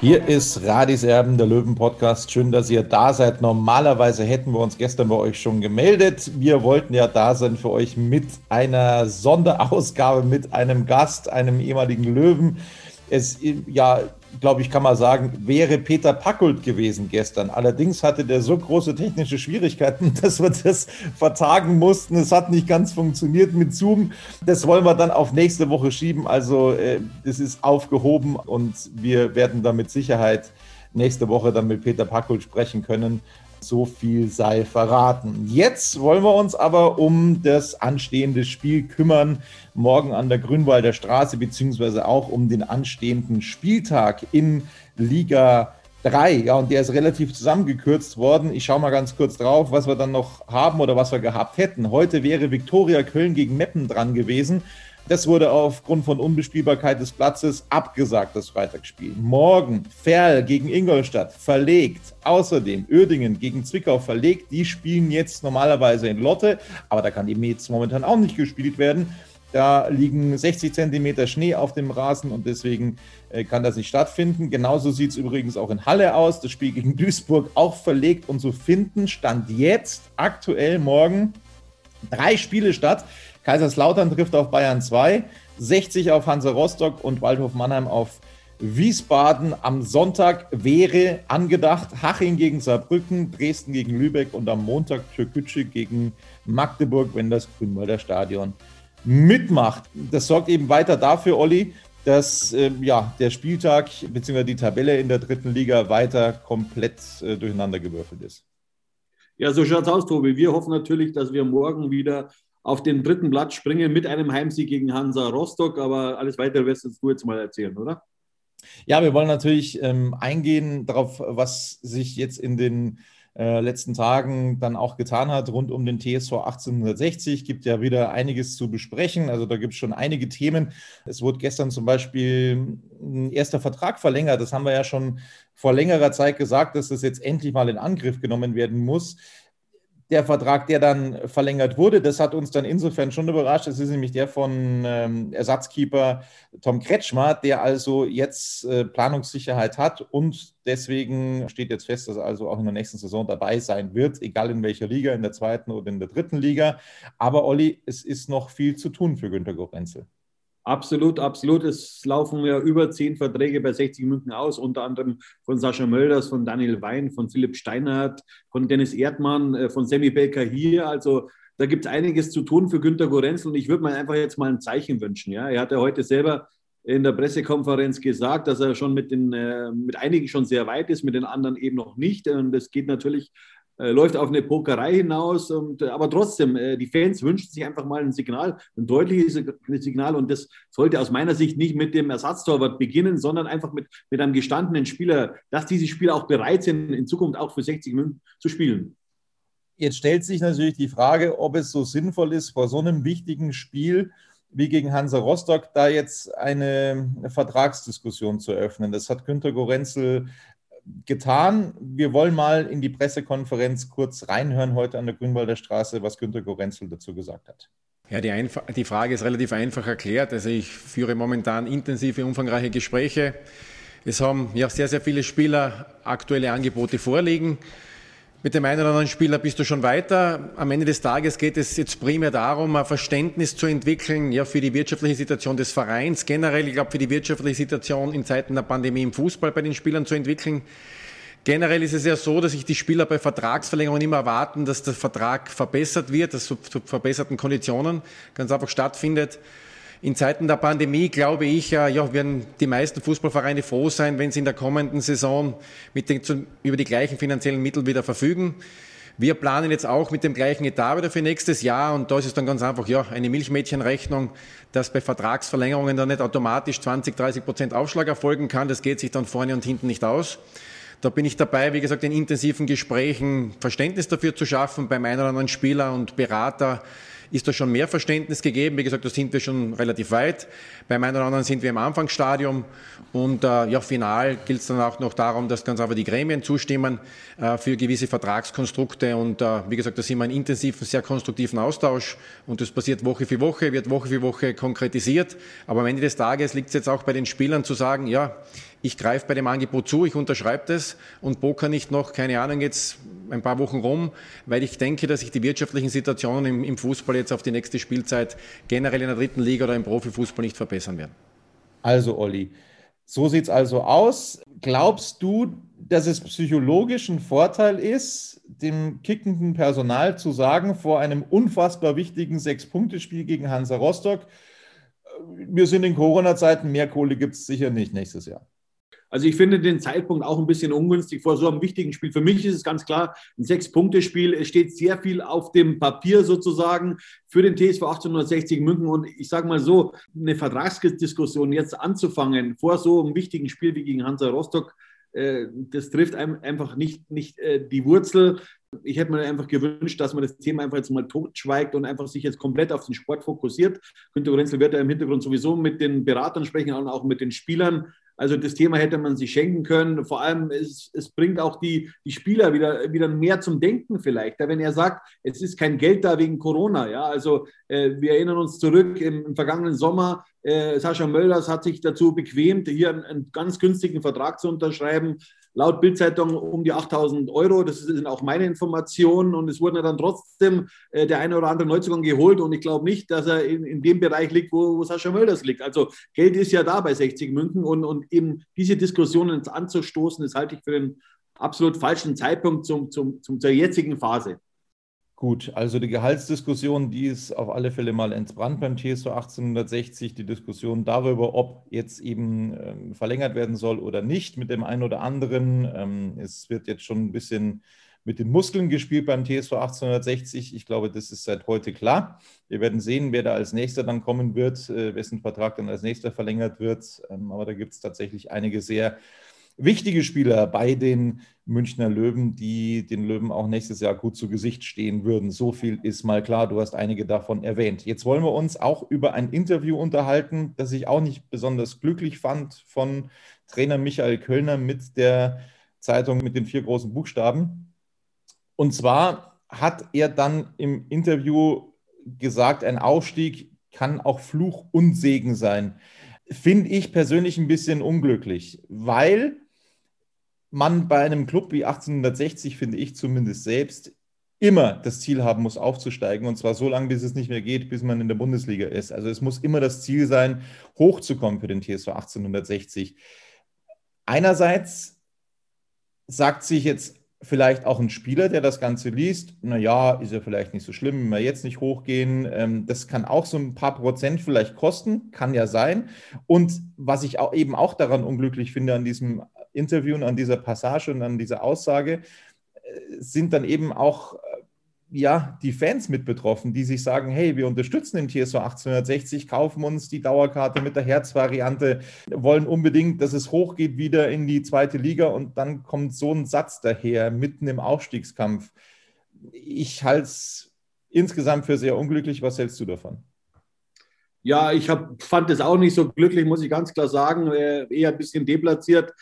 Hier ist Radis Erben, der Löwen-Podcast. Schön, dass ihr da seid. Normalerweise hätten wir uns gestern bei euch schon gemeldet. Wir wollten ja da sein für euch mit einer Sonderausgabe, mit einem Gast, einem ehemaligen Löwen. Es, ja, glaube ich, kann man sagen, wäre Peter Packult gewesen gestern. Allerdings hatte der so große technische Schwierigkeiten, dass wir das vertagen mussten. Es hat nicht ganz funktioniert mit Zoom. Das wollen wir dann auf nächste Woche schieben. Also äh, es ist aufgehoben und wir werden da mit Sicherheit nächste Woche dann mit Peter Packult sprechen können. So viel sei verraten. Jetzt wollen wir uns aber um das anstehende Spiel kümmern, morgen an der Grünwalder Straße, beziehungsweise auch um den anstehenden Spieltag in Liga 3. Ja, und der ist relativ zusammengekürzt worden. Ich schaue mal ganz kurz drauf, was wir dann noch haben oder was wir gehabt hätten. Heute wäre Viktoria Köln gegen Meppen dran gewesen. Das wurde aufgrund von Unbespielbarkeit des Platzes abgesagt, das Freitagsspiel. Morgen Ferl gegen Ingolstadt verlegt. Außerdem Uerdingen gegen Zwickau verlegt. Die spielen jetzt normalerweise in Lotte, aber da kann eben jetzt momentan auch nicht gespielt werden. Da liegen 60 Zentimeter Schnee auf dem Rasen und deswegen äh, kann das nicht stattfinden. Genauso sieht es übrigens auch in Halle aus. Das Spiel gegen Duisburg auch verlegt und so finden Stand jetzt aktuell morgen drei Spiele statt. Kaiserslautern trifft auf Bayern 2, 60 auf Hansa Rostock und Waldhof Mannheim auf Wiesbaden. Am Sonntag wäre angedacht Haching gegen Saarbrücken, Dresden gegen Lübeck und am Montag Türkgücü gegen Magdeburg, wenn das Grünwalder Stadion mitmacht. Das sorgt eben weiter dafür, Olli, dass äh, ja, der Spieltag bzw. die Tabelle in der dritten Liga weiter komplett äh, durcheinandergewürfelt ist. Ja, so schaut es aus, Tobi. Wir hoffen natürlich, dass wir morgen wieder auf den dritten Platz springen mit einem Heimsieg gegen Hansa Rostock. Aber alles weitere wirst du jetzt mal erzählen, oder? Ja, wir wollen natürlich ähm, eingehen darauf, was sich jetzt in den äh, letzten Tagen dann auch getan hat rund um den TSV 1860. Gibt ja wieder einiges zu besprechen. Also da gibt es schon einige Themen. Es wurde gestern zum Beispiel ein erster Vertrag verlängert. Das haben wir ja schon vor längerer Zeit gesagt, dass das jetzt endlich mal in Angriff genommen werden muss der Vertrag, der dann verlängert wurde, das hat uns dann insofern schon überrascht. Das ist nämlich der von ähm, Ersatzkeeper Tom Kretschmer, der also jetzt äh, Planungssicherheit hat und deswegen steht jetzt fest, dass er also auch in der nächsten Saison dabei sein wird, egal in welcher Liga, in der zweiten oder in der dritten Liga. Aber Olli, es ist noch viel zu tun für Günter Gorenzel. Absolut, absolut. Es laufen ja über zehn Verträge bei 60 München aus, unter anderem von Sascha Mölders, von Daniel Wein, von Philipp Steinhardt, von Dennis Erdmann, äh, von Sammy Belker hier. Also da gibt es einiges zu tun für Günter Gorenzel und ich würde mir einfach jetzt mal ein Zeichen wünschen. Ja? Er hat ja heute selber in der Pressekonferenz gesagt, dass er schon mit, den, äh, mit einigen schon sehr weit ist, mit den anderen eben noch nicht. Und es geht natürlich äh, läuft auf eine Pokerei hinaus. Und, äh, aber trotzdem, äh, die Fans wünschen sich einfach mal ein Signal, ein deutliches Signal. Und das sollte aus meiner Sicht nicht mit dem Ersatztorwart beginnen, sondern einfach mit, mit einem gestandenen Spieler, dass diese Spieler auch bereit sind, in Zukunft auch für 60 Minuten zu spielen. Jetzt stellt sich natürlich die Frage, ob es so sinnvoll ist, vor so einem wichtigen Spiel wie gegen Hansa Rostock da jetzt eine Vertragsdiskussion zu öffnen. Das hat Günter Gorenzel getan. Wir wollen mal in die Pressekonferenz kurz reinhören heute an der Grünwalder Straße, was Günter Gorenzel dazu gesagt hat. Ja, die, die, Frage ist relativ einfach erklärt. Also ich führe momentan intensive, umfangreiche Gespräche. Es haben ja sehr, sehr viele Spieler aktuelle Angebote vorliegen. Mit dem einen oder anderen Spieler bist du schon weiter. Am Ende des Tages geht es jetzt primär darum, ein Verständnis zu entwickeln, ja, für die wirtschaftliche Situation des Vereins, generell, ich glaube, für die wirtschaftliche Situation in Zeiten der Pandemie im Fußball bei den Spielern zu entwickeln. Generell ist es ja so, dass sich die Spieler bei Vertragsverlängerungen immer erwarten, dass der Vertrag verbessert wird, dass zu, verbesserten Konditionen ganz einfach stattfindet. In Zeiten der Pandemie, glaube ich, ja, werden die meisten Fußballvereine froh sein, wenn sie in der kommenden Saison mit den, über die gleichen finanziellen Mittel wieder verfügen. Wir planen jetzt auch mit dem gleichen Etat wieder für nächstes Jahr und da ist es dann ganz einfach ja, eine Milchmädchenrechnung, dass bei Vertragsverlängerungen dann nicht automatisch 20, 30 Prozent Aufschlag erfolgen kann. Das geht sich dann vorne und hinten nicht aus. Da bin ich dabei, wie gesagt, in intensiven Gesprächen Verständnis dafür zu schaffen beim einen oder anderen Spieler und Berater, ist da schon mehr Verständnis gegeben. Wie gesagt, da sind wir schon relativ weit. Beim einen oder anderen sind wir im Anfangsstadium. Und äh, ja, final gilt es dann auch noch darum, dass ganz einfach die Gremien zustimmen äh, für gewisse Vertragskonstrukte. Und äh, wie gesagt, da sind wir in intensiven, sehr konstruktiven Austausch. Und das passiert Woche für Woche, wird Woche für Woche konkretisiert. Aber am Ende des Tages liegt es jetzt auch bei den Spielern zu sagen, ja, ich greife bei dem Angebot zu, ich unterschreibe das und poker nicht noch, keine Ahnung, jetzt ein paar Wochen rum, weil ich denke, dass sich die wirtschaftlichen Situationen im, im Fußball jetzt auf die nächste Spielzeit generell in der dritten Liga oder im Profifußball nicht verbessern werden. Also, Olli, so sieht es also aus. Glaubst du, dass es psychologisch ein Vorteil ist, dem kickenden Personal zu sagen, vor einem unfassbar wichtigen Sechs-Punkte-Spiel gegen Hansa Rostock, wir sind in Corona-Zeiten, mehr Kohle gibt es sicher nicht nächstes Jahr? Also ich finde den Zeitpunkt auch ein bisschen ungünstig vor so einem wichtigen Spiel. Für mich ist es ganz klar ein Sechs-Punkte-Spiel. Es steht sehr viel auf dem Papier sozusagen für den TSV 1860 München. Und ich sage mal so, eine Vertragsdiskussion jetzt anzufangen vor so einem wichtigen Spiel wie gegen Hansa Rostock, äh, das trifft einfach nicht, nicht äh, die Wurzel. Ich hätte mir einfach gewünscht, dass man das Thema einfach jetzt mal totschweigt und einfach sich jetzt komplett auf den Sport fokussiert. Günter Renzel wird ja im Hintergrund sowieso mit den Beratern sprechen und auch mit den Spielern. Also das Thema hätte man sich schenken können. Vor allem, es, es bringt auch die, die Spieler wieder, wieder mehr zum Denken vielleicht. Wenn er sagt, es ist kein Geld da wegen Corona. Ja, also äh, wir erinnern uns zurück im, im vergangenen Sommer. Äh, Sascha Mölders hat sich dazu bequemt, hier einen, einen ganz günstigen Vertrag zu unterschreiben laut Bildzeitung um die 8000 Euro. Das sind auch meine Informationen. Und es wurden dann trotzdem äh, der eine oder andere Neuzugang geholt. Und ich glaube nicht, dass er in, in dem Bereich liegt, wo, wo Sascha Mölders liegt. Also Geld ist ja da bei 60 München. Und, und eben diese Diskussionen anzustoßen, das halte ich für den absolut falschen Zeitpunkt zum, zum, zum, zur jetzigen Phase. Gut, also die Gehaltsdiskussion, die ist auf alle Fälle mal entbrannt beim TSV 1860. Die Diskussion darüber, ob jetzt eben ähm, verlängert werden soll oder nicht mit dem einen oder anderen. Ähm, es wird jetzt schon ein bisschen mit den Muskeln gespielt beim TSV 1860. Ich glaube, das ist seit heute klar. Wir werden sehen, wer da als nächster dann kommen wird, äh, wessen Vertrag dann als nächster verlängert wird. Ähm, aber da gibt es tatsächlich einige sehr wichtige Spieler bei den Münchner Löwen, die den Löwen auch nächstes Jahr gut zu Gesicht stehen würden. So viel ist mal klar. Du hast einige davon erwähnt. Jetzt wollen wir uns auch über ein Interview unterhalten, das ich auch nicht besonders glücklich fand von Trainer Michael Kölner mit der Zeitung mit den vier großen Buchstaben. Und zwar hat er dann im Interview gesagt, ein Aufstieg kann auch Fluch und Segen sein. Finde ich persönlich ein bisschen unglücklich, weil man bei einem Club wie 1860, finde ich zumindest selbst, immer das Ziel haben muss, aufzusteigen. Und zwar so lange, bis es nicht mehr geht, bis man in der Bundesliga ist. Also es muss immer das Ziel sein, hochzukommen für den TSV 1860. Einerseits sagt sich jetzt vielleicht auch ein Spieler, der das Ganze liest, naja, ist ja vielleicht nicht so schlimm, wenn wir jetzt nicht hochgehen. Ähm, das kann auch so ein paar Prozent vielleicht kosten, kann ja sein. Und was ich auch eben auch daran unglücklich finde an diesem Interview und an dieser Passage und an dieser Aussage, äh, sind dann eben auch äh, ja, die Fans mit betroffen, die sich sagen, hey, wir unterstützen den TSV 1860, kaufen uns die Dauerkarte mit der Herzvariante, wollen unbedingt, dass es hochgeht wieder in die zweite Liga und dann kommt so ein Satz daher, mitten im Aufstiegskampf. Ich halte es insgesamt für sehr unglücklich. Was hältst du davon? Ja, ich hab, fand es auch nicht so glücklich, muss ich ganz klar sagen. Eher ein bisschen deplatziert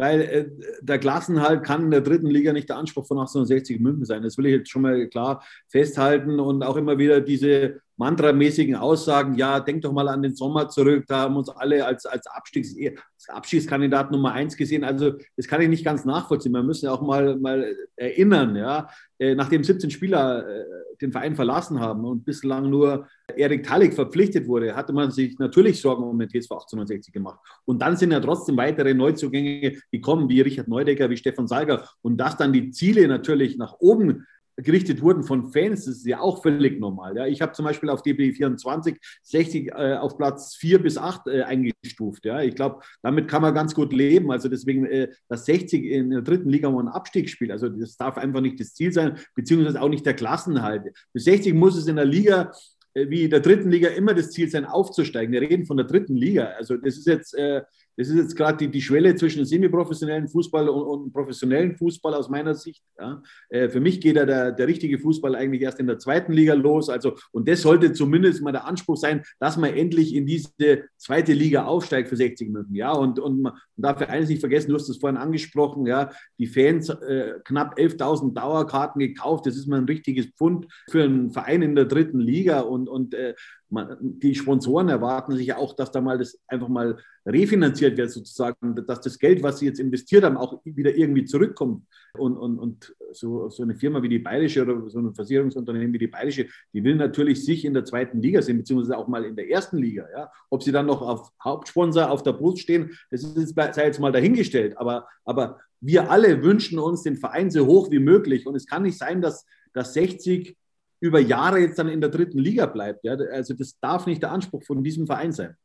weil äh, der Klassenhalt kann in der dritten Liga nicht der Anspruch von 1860 München sein. Das will ich jetzt schon mal klar festhalten und auch immer wieder diese mantramäßigen Aussagen, ja, denk doch mal an den Sommer zurück, da haben uns alle als, als, Abstiegs, als Abstiegskandidat Nummer eins gesehen. Also das kann ich nicht ganz nachvollziehen. Man müssen ja auch mal, mal erinnern, ja, äh, nachdem 17 Spieler äh, den Verein verlassen haben und bislang nur Erik Tallig verpflichtet wurde, hatte man sich natürlich Sorgen um den TSV 1860 gemacht. Und dann sind ja trotzdem weitere Neuzugänge gekommen, wie Richard Neudecker, wie Stefan Salger. Und dass dann die Ziele natürlich nach oben gerichtet wurden von Fans, das ist ja auch völlig normal. Ja. Ich habe zum Beispiel auf DB24 60 äh, auf Platz 4 bis 8 äh, eingestuft. Ja. Ich glaube, damit kann man ganz gut leben. Also deswegen, äh, dass 60 in der dritten Liga mal ein Abstieg spielt, also das darf einfach nicht das Ziel sein, beziehungsweise auch nicht der Klassenhalt. Bis 60 muss es in der Liga äh, wie der dritten Liga immer das Ziel sein, aufzusteigen. Wir reden von der dritten Liga. Also das ist jetzt äh, das ist jetzt gerade die, die Schwelle zwischen semi-professionellen Fußball und, und professionellen Fußball aus meiner Sicht. Ja. Äh, für mich geht ja der, der richtige Fußball eigentlich erst in der zweiten Liga los. Also, und das sollte zumindest mal der Anspruch sein, dass man endlich in diese zweite Liga aufsteigt für 60 Minuten. Ja, und, und man darf eines nicht vergessen, du hast es vorhin angesprochen, ja, die Fans, äh, knapp 11.000 Dauerkarten gekauft. Das ist mal ein richtiges Pfund für einen Verein in der dritten Liga. Und, und äh, man, die Sponsoren erwarten sich ja auch, dass da mal das einfach mal refinanziert wird, sozusagen, dass das Geld, was sie jetzt investiert haben, auch wieder irgendwie zurückkommt. Und, und, und so, so eine Firma wie die Bayerische oder so ein Versicherungsunternehmen wie die Bayerische, die will natürlich sich in der zweiten Liga sehen, beziehungsweise auch mal in der ersten Liga. Ja? Ob sie dann noch auf Hauptsponsor auf der Brust stehen, das ist sei jetzt mal dahingestellt. Aber, aber wir alle wünschen uns den Verein so hoch wie möglich. Und es kann nicht sein, dass, dass 60 über Jahre jetzt dann in der dritten Liga bleibt. Ja? Also das darf nicht der Anspruch von diesem Verein sein.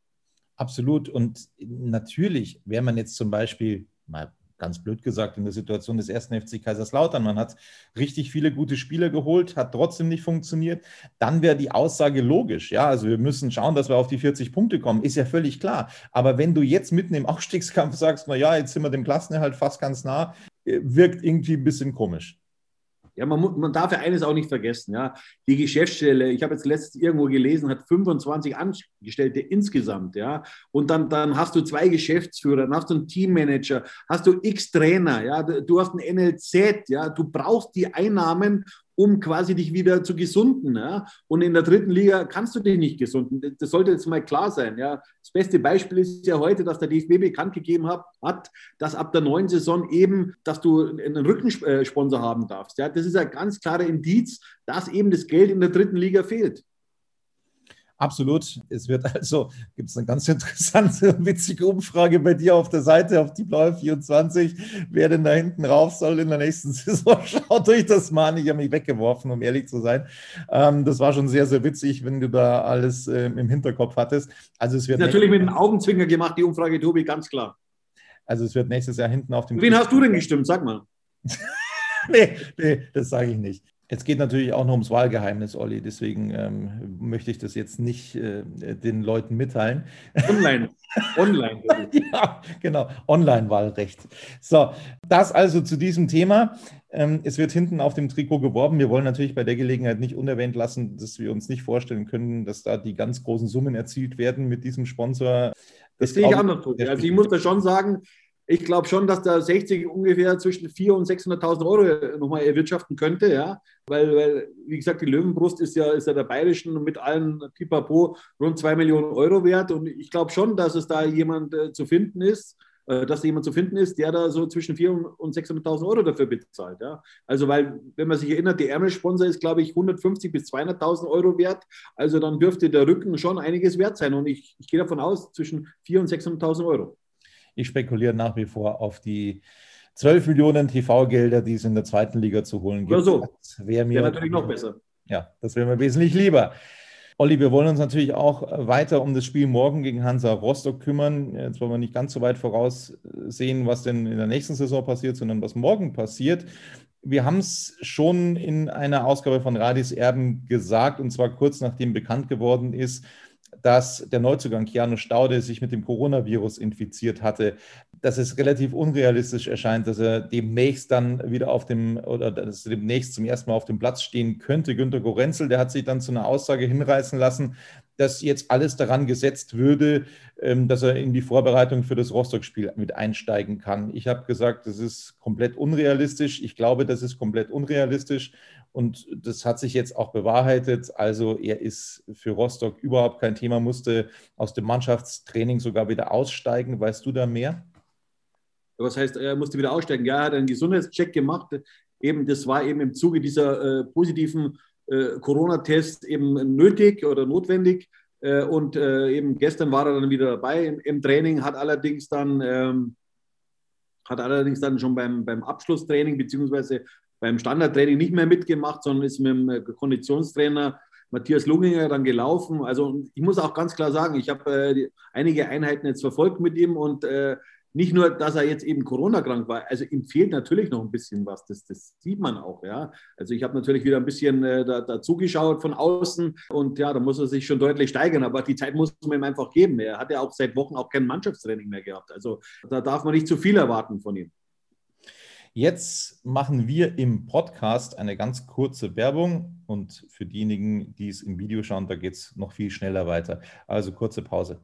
Absolut. Und natürlich, wäre man jetzt zum Beispiel mal ganz blöd gesagt, in der Situation des ersten FC Kaiserslautern. Man hat richtig viele gute Spieler geholt, hat trotzdem nicht funktioniert. Dann wäre die Aussage logisch. Ja, also wir müssen schauen, dass wir auf die 40 Punkte kommen. Ist ja völlig klar. Aber wenn du jetzt mitten im Aufstiegskampf sagst, na ja, jetzt sind wir dem Klassenerhalt fast ganz nah, äh, wirkt irgendwie ein bisschen komisch. Ja, man, man darf ja eines auch nicht vergessen. Ja. Die Geschäftsstelle, ich habe jetzt letztens irgendwo gelesen, hat 25 Angestellte insgesamt. Ja. Und dann, dann hast du zwei Geschäftsführer, dann hast du einen Teammanager, hast du x Trainer, ja. du hast ein NLZ. Ja. Du brauchst die Einnahmen, um quasi dich wieder zu gesunden. Ja? Und in der dritten Liga kannst du dich nicht gesunden. Das sollte jetzt mal klar sein. Ja? Das beste Beispiel ist ja heute, dass der DFB bekannt gegeben hat, dass ab der neuen Saison eben, dass du einen Rückensponsor haben darfst. Ja? Das ist ein ganz klarer Indiz, dass eben das Geld in der dritten Liga fehlt. Absolut. Es wird also, gibt es eine ganz interessante, witzige Umfrage bei dir auf der Seite, auf die blaue 24, wer denn da hinten rauf soll in der nächsten Saison. Schaut euch das mal an. Ich habe mich weggeworfen, um ehrlich zu sein. Ähm, das war schon sehr, sehr witzig, wenn du da alles ähm, im Hinterkopf hattest. Also es wird natürlich mit einem Augenzwinger gemacht, die Umfrage, Tobi, ganz klar. Also es wird nächstes Jahr hinten auf dem. Wen hast du denn gestimmt? Sag mal. nee, nee, das sage ich nicht. Es geht natürlich auch noch ums Wahlgeheimnis, Olli, deswegen ähm, möchte ich das jetzt nicht äh, den Leuten mitteilen. Online. Online. ja, genau. Online-Wahlrecht. So, das also zu diesem Thema. Ähm, es wird hinten auf dem Trikot geworben. Wir wollen natürlich bei der Gelegenheit nicht unerwähnt lassen, dass wir uns nicht vorstellen können, dass da die ganz großen Summen erzielt werden mit diesem Sponsor. Das, das sehe ich anders. Also ich muss da schon sagen, ich glaube schon, dass der 60 ungefähr zwischen 400.000 und 600.000 Euro nochmal erwirtschaften könnte, ja, weil, weil, wie gesagt, die Löwenbrust ist ja, ist ja der bayerischen mit allen Pipapo rund 2 Millionen Euro wert und ich glaube schon, dass es da jemand äh, zu finden ist, äh, dass da jemand zu finden ist, der da so zwischen 400.000 und 600.000 Euro dafür bezahlt, ja. Also, weil, wenn man sich erinnert, der Ärmelsponsor ist, glaube ich, 150.000 bis 200.000 Euro wert, also dann dürfte der Rücken schon einiges wert sein und ich, ich gehe davon aus, zwischen 400.000 und 600.000 Euro. Ich spekuliere nach wie vor auf die 12 Millionen TV-Gelder, die es in der zweiten Liga zu holen gibt. Oder so. Das wäre mir wär natürlich noch besser. Ja, das wäre mir wesentlich lieber. Olli, wir wollen uns natürlich auch weiter um das Spiel morgen gegen Hansa Rostock kümmern. Jetzt wollen wir nicht ganz so weit voraussehen, was denn in der nächsten Saison passiert, sondern was morgen passiert. Wir haben es schon in einer Ausgabe von Radis Erben gesagt, und zwar kurz nachdem bekannt geworden ist, dass der Neuzugang Keanu Staude sich mit dem Coronavirus infiziert hatte. dass es relativ unrealistisch erscheint, dass er demnächst dann wieder auf dem oder dass er demnächst zum ersten Mal auf dem Platz stehen könnte. Günter Gorenzel, der hat sich dann zu einer Aussage hinreißen lassen, dass jetzt alles daran gesetzt würde, ähm, dass er in die Vorbereitung für das Rostock-Spiel mit einsteigen kann. Ich habe gesagt, das ist komplett unrealistisch. Ich glaube, das ist komplett unrealistisch. Und das hat sich jetzt auch bewahrheitet. Also er ist für Rostock überhaupt kein Thema, musste aus dem Mannschaftstraining sogar wieder aussteigen. Weißt du da mehr? Was heißt, er musste wieder aussteigen? Ja, er hat einen Gesundheitscheck gemacht. Eben, das war eben im Zuge dieser äh, positiven äh, Corona-Tests eben nötig oder notwendig. Äh, und äh, eben gestern war er dann wieder dabei im, im Training, hat allerdings dann, ähm, hat allerdings dann schon beim, beim Abschlusstraining beziehungsweise beim Standardtraining nicht mehr mitgemacht, sondern ist mit dem Konditionstrainer Matthias Lunginger dann gelaufen. Also ich muss auch ganz klar sagen, ich habe äh, einige Einheiten jetzt verfolgt mit ihm und äh, nicht nur, dass er jetzt eben Corona-krank war, also ihm fehlt natürlich noch ein bisschen was, das, das sieht man auch, ja. Also ich habe natürlich wieder ein bisschen äh, da, da, zugeschaut von außen und ja, da muss er sich schon deutlich steigern, aber die Zeit muss man ihm einfach geben. Er hat ja auch seit Wochen auch kein Mannschaftstraining mehr gehabt, also da darf man nicht zu viel erwarten von ihm. Jetzt machen wir im Podcast eine ganz kurze Werbung und für diejenigen, die es im Video schauen, da geht es noch viel schneller weiter. Also kurze Pause.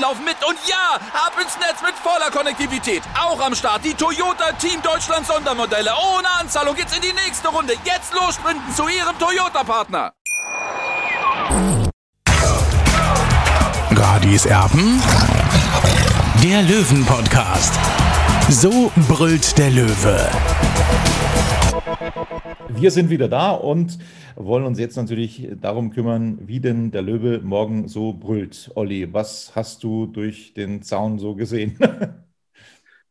laufen mit. Und ja, ab ins Netz mit voller Konnektivität. Auch am Start die Toyota Team Deutschland Sondermodelle. Ohne Anzahlung geht's in die nächste Runde. Jetzt los sprinten zu ihrem Toyota-Partner. Radis Erben. Der Löwen-Podcast. So brüllt der Löwe. Wir sind wieder da und wollen uns jetzt natürlich darum kümmern, wie denn der Löwe morgen so brüllt. Olli, was hast du durch den Zaun so gesehen?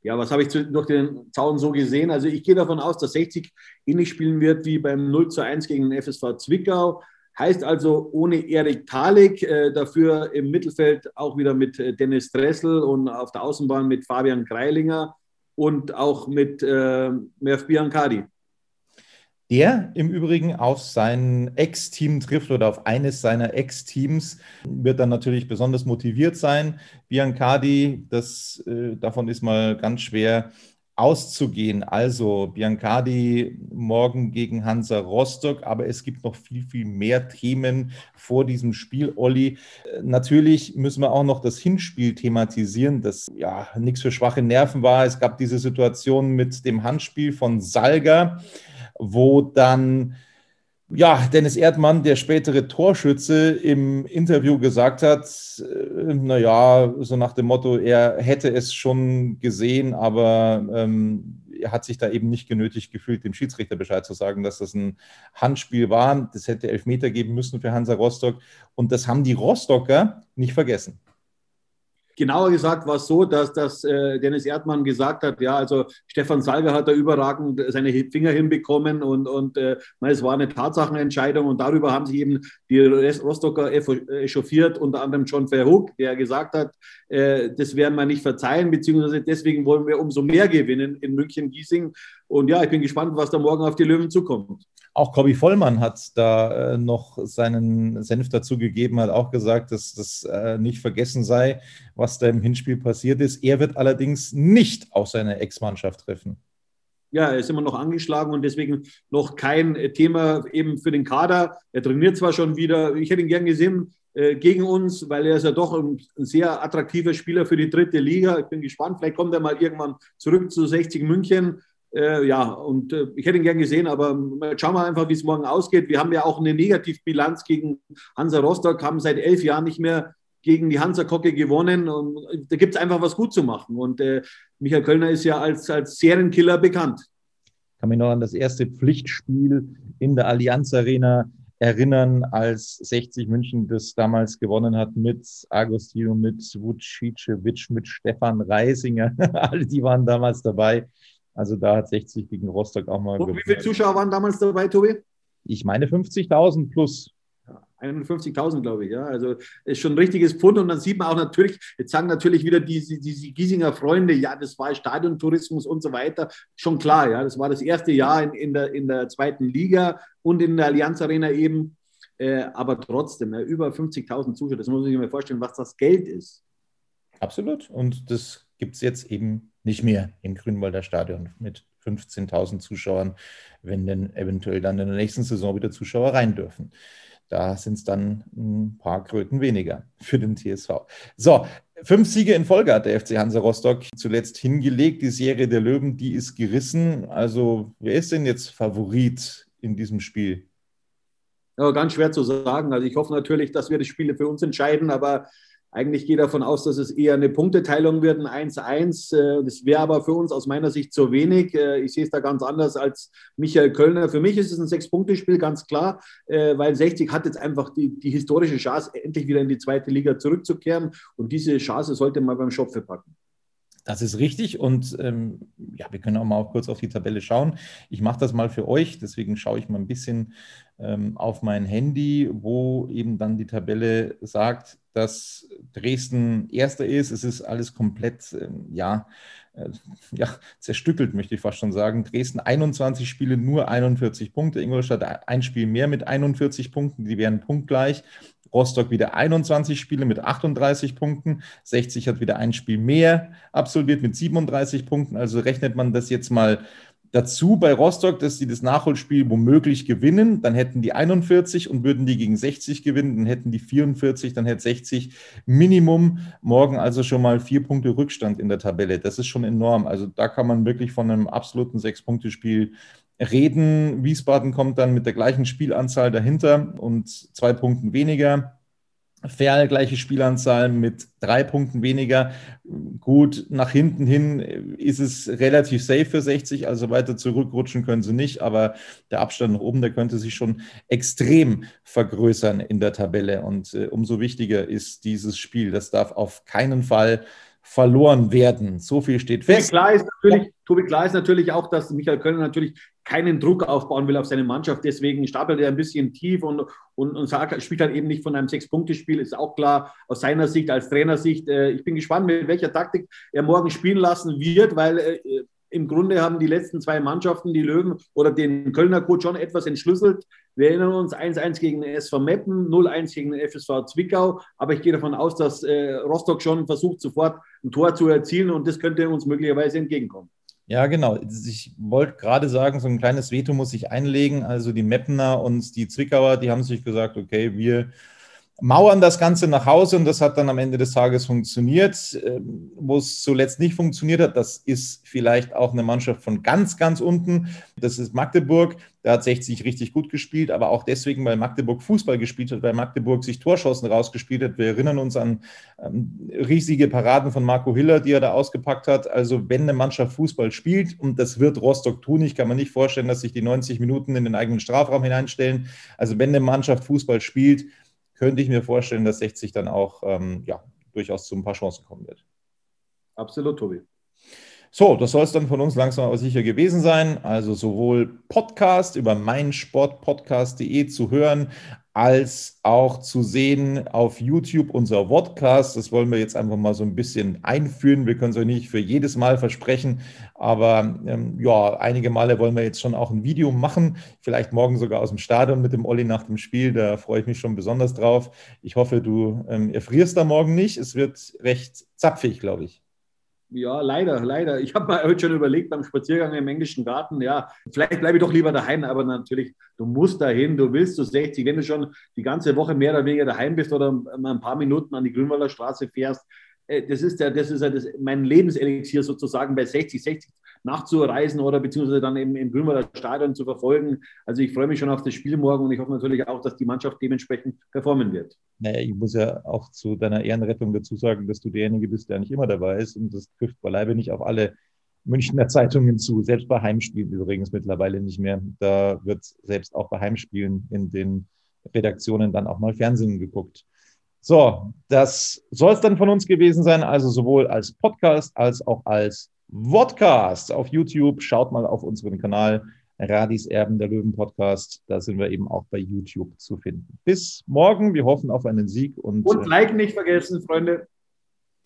Ja, was habe ich durch den Zaun so gesehen? Also ich gehe davon aus, dass 60 ähnlich spielen wird wie beim 0 zu 1 gegen den FSV Zwickau. Heißt also ohne Erik Thalik, äh, dafür im Mittelfeld auch wieder mit äh, Dennis Dressel und auf der Außenbahn mit Fabian Greilinger und auch mit äh, Merv Biancari. Der im Übrigen auf sein Ex-Team trifft oder auf eines seiner Ex-Teams, wird dann natürlich besonders motiviert sein. Biancardi, das, äh, davon ist mal ganz schwer auszugehen. Also Biancardi morgen gegen Hansa Rostock, aber es gibt noch viel, viel mehr Themen vor diesem Spiel, Olli. Natürlich müssen wir auch noch das Hinspiel thematisieren, das ja nichts für schwache Nerven war. Es gab diese Situation mit dem Handspiel von Salga, wo dann ja, Dennis Erdmann, der spätere Torschütze, im Interview gesagt hat, äh, naja, so nach dem Motto, er hätte es schon gesehen, aber ähm, er hat sich da eben nicht genötigt gefühlt, dem Schiedsrichter Bescheid zu sagen, dass das ein Handspiel war. Das hätte Elfmeter geben müssen für Hansa Rostock. Und das haben die Rostocker nicht vergessen. Genauer gesagt war es so, dass, dass äh, Dennis Erdmann gesagt hat, ja, also Stefan Salger hat da überragend seine Finger hinbekommen und, und äh, es war eine Tatsachenentscheidung und darüber haben sich eben die Rostocker echauffiert, unter anderem John Verhoek, der gesagt hat, äh, das werden wir nicht verzeihen, beziehungsweise deswegen wollen wir umso mehr gewinnen in München-Giesing. Und ja, ich bin gespannt, was da morgen auf die Löwen zukommt. Auch Corby Vollmann hat da äh, noch seinen Senf dazu gegeben, hat auch gesagt, dass das äh, nicht vergessen sei, was da im Hinspiel passiert ist. Er wird allerdings nicht auf seine Ex-Mannschaft treffen. Ja, er ist immer noch angeschlagen und deswegen noch kein Thema eben für den Kader. Er trainiert zwar schon wieder, ich hätte ihn gern gesehen äh, gegen uns, weil er ist ja doch ein, ein, sehr attraktiver Spieler für die dritte Liga. Ich bin gespannt, vielleicht kommt er mal irgendwann zurück zu 60 München. Äh, ja, und äh, ich hätte ihn gern gesehen, aber schauen wir einfach, wie es morgen ausgeht. Wir haben ja auch eine Negativbilanz gegen Hansa Rostock, haben seit elf Jahren nicht mehr gegen die Hansa Kocke gewonnen. Und da gibt es einfach was gut zu machen. Und äh, Michael Kölner ist ja als, als Serienkiller bekannt. Ich kann mich noch an das erste Pflichtspiel in der Allianz Arena erinnern, als 60 München das damals gewonnen hat mit Agostino, mit Vucicevic, mit Stefan Reisinger. Alle die waren damals dabei. Also da hat 60 gegen Rostock auch mal. Und wie viele Zuschauer waren damals dabei, Tobi? Ich meine 50.000 plus. 51.000, glaube ich. Ja, also ist schon ein richtiges Pfund. Und dann sieht man auch natürlich, jetzt sagen natürlich wieder diese, diese Giesinger Freunde, ja, das war Stadiontourismus und so weiter. Schon klar, ja, das war das erste Jahr in, in, der, in der zweiten Liga und in der Allianz Arena eben. Äh, aber trotzdem, ja, über 50.000 Zuschauer, das muss man sich mal vorstellen, was das Geld ist. Absolut. Und das gibt es jetzt eben nicht mehr im Grünwalder Stadion mit 15.000 Zuschauern, wenn denn eventuell dann in der nächsten Saison wieder Zuschauer rein dürfen. Da sind es dann ein paar Kröten weniger für den TSV. So, fünf Siege in Folge hat der FC Hansa Rostock zuletzt hingelegt. Die Serie der Löwen, die ist gerissen. Also, wer ist denn jetzt Favorit in diesem Spiel? Ja, ganz schwer zu sagen. Also ich hoffe natürlich, dass wir die Spiele für uns entscheiden, aber eigentlich gehe ich davon aus, dass es eher eine Punkteteilung wird, ein 1-1. Äh, das wäre aber für uns aus meiner Sicht zu wenig. Äh, ich sehe es da ganz anders als Michael Kölner. Für mich ist es ein Sechs-Punkte-Spiel, ganz klar, äh, weil 60 hat jetzt einfach die, die historische Chance, endlich wieder in die zweite Liga zurückzukehren. Und diese Chance sollte man beim Schopfe packen. Das ist richtig und ähm, ja, wir können auch mal kurz auf die Tabelle schauen. Ich mache das mal für euch, deswegen schaue ich mal ein bisschen ähm, auf mein Handy, wo eben dann die Tabelle sagt, dass Dresden erster ist. Es ist alles komplett, ähm, ja, ja, zerstückelt, möchte ich fast schon sagen. Dresden 21 Spiele, nur 41 Punkte. Ingolstadt ein Spiel mehr mit 41 Punkten, die wären punktgleich. Rostock wieder 21 Spiele mit 38 Punkten. 60 hat wieder ein Spiel mehr absolviert mit 37 Punkten. Also rechnet man das jetzt mal dazu bei Rostock, dass sie das Nachholspiel womöglich gewinnen, dann hätten die 41 und würden die gegen 60 gewinnen, dann hätten die 44, dann hätte 60 Minimum. Morgen also schon mal vier Punkte Rückstand in der Tabelle. Das ist schon enorm. Also da kann man wirklich von einem absoluten Sechs-Punkte-Spiel reden. Wiesbaden kommt dann mit der gleichen Spielanzahl dahinter und zwei Punkten weniger. Ferl gleiche Spielanzahl mit drei Punkten weniger. Gut, nach hinten hin ist es relativ safe für 60, also weiter zurückrutschen können sie nicht, aber der Abstand nach oben, der könnte sich schon extrem vergrößern in der Tabelle. Und äh, umso wichtiger ist dieses Spiel. Das darf auf keinen Fall verloren werden. So viel steht fest. Klar ist natürlich, Tobi, klar ist natürlich auch, dass Michael Kölner natürlich keinen Druck aufbauen will auf seine Mannschaft. Deswegen stapelt er ein bisschen tief und, und, und sagt, spielt halt eben nicht von einem Sechs-Punkte-Spiel. Ist auch klar aus seiner Sicht, als Trainersicht. Äh, ich bin gespannt, mit welcher Taktik er morgen spielen lassen wird, weil äh, im Grunde haben die letzten zwei Mannschaften, die Löwen oder den Kölner Coach schon etwas entschlüsselt. Wir erinnern uns 1-1 gegen den SV Meppen, 0-1 gegen den FSV Zwickau. Aber ich gehe davon aus, dass äh, Rostock schon versucht, sofort ein Tor zu erzielen und das könnte uns möglicherweise entgegenkommen. Ja, genau. Ich wollte gerade sagen, so ein kleines Veto muss ich einlegen. Also die Meppener und die Zwickauer, die haben sich gesagt, okay, wir mauern das Ganze nach Hause und das hat dann am Ende des Tages funktioniert. Ähm, wo es zuletzt nicht funktioniert hat, das ist vielleicht auch eine Mannschaft von ganz, ganz unten. Das ist Magdeburg. Da hat 60 richtig gut gespielt, aber auch deswegen, weil Magdeburg Fußball gespielt hat, weil Magdeburg sich Torschancen rausgespielt hat. Wir erinnern uns an ähm, riesige Paraden von Marco Hiller, die er da ausgepackt hat. Also wenn eine Mannschaft Fußball spielt, und das wird Rostock tun, ich kann mir nicht vorstellen, dass sich die 90 Minuten in den eigenen Strafraum hineinstellen. Also wenn eine Mannschaft Fußball spielt, könnte ich mir vorstellen, dass 60 dann auch ähm, ja, durchaus zu ein paar Chancen kommen wird. Absolut, Tobi. So, das soll es dann von uns langsam aber sicher gewesen sein. Also sowohl Podcast über meinsportpodcast.de zu hören, als auch zu sehen auf YouTube unser Podcast. Das wollen wir jetzt einfach mal so ein bisschen einführen. Wir können es euch nicht für jedes Mal versprechen, aber ähm, ja, einige Male wollen wir jetzt schon auch ein Video machen. Vielleicht morgen sogar aus dem Stadion mit dem Olli nach dem Spiel. Da freue ich mich schon besonders drauf. Ich hoffe, du ähm, erfrierst da morgen nicht. Es wird recht zapfig, glaube ich. Ja, leider, leider. Ich habe mir heute schon überlegt beim Spaziergang im englischen Garten, ja, vielleicht bleibe ich doch lieber daheim, aber natürlich, du musst dahin, du willst zu 60. Wenn du schon die ganze Woche mehr oder weniger daheim bist oder mal ein paar Minuten an die Grünwalder Straße fährst, äh, das ist ja, das ist ja das, mein Lebenselixier sozusagen bei 60, 60 nachzureisen oder beziehungsweise dann eben im Grünwalder Stadion zu verfolgen. Also ich freue mich schon auf das Spiel morgen und ich hoffe natürlich auch, dass die Mannschaft dementsprechend performen wird. Naja, ich muss ja auch zu deiner Ehrenrettung dazu sagen, dass du derjenige bist, der nicht immer dabei ist und das trifft beileibe nicht auf alle Münchner Zeitungen zu, selbst bei Heimspielen übrigens mittlerweile nicht mehr. Da wird selbst auch bei Heimspielen in den Redaktionen dann auch mal Fernsehen geguckt. So, das soll es dann von uns gewesen sein, also sowohl als Podcast als auch als Vodcast auf YouTube. Schaut mal auf unseren Kanal Radis Erben der Löwen Podcast. Da sind wir eben auch bei YouTube zu finden. Bis morgen. Wir hoffen auf einen Sieg. Und, und äh, Like nicht vergessen, Freunde.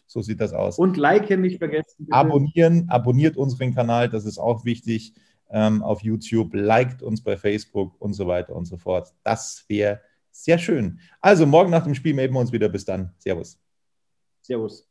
So sieht das aus. Und Like nicht vergessen. Bitte. Abonnieren, abonniert unseren Kanal, das ist auch wichtig ähm, auf YouTube. Liked uns bei Facebook und so weiter und so fort. Das wäre sehr schön. Also morgen nach dem Spiel melden wir uns wieder. Bis dann. Servus. Servus.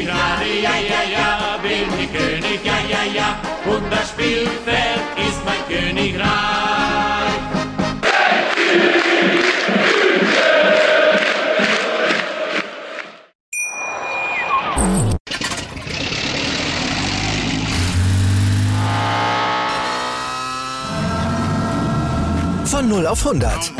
ich ja, ja, ja, bin ich König, ja, ja, ja, und das Spielfeld ist mein Königreich. Von 0 auf 100.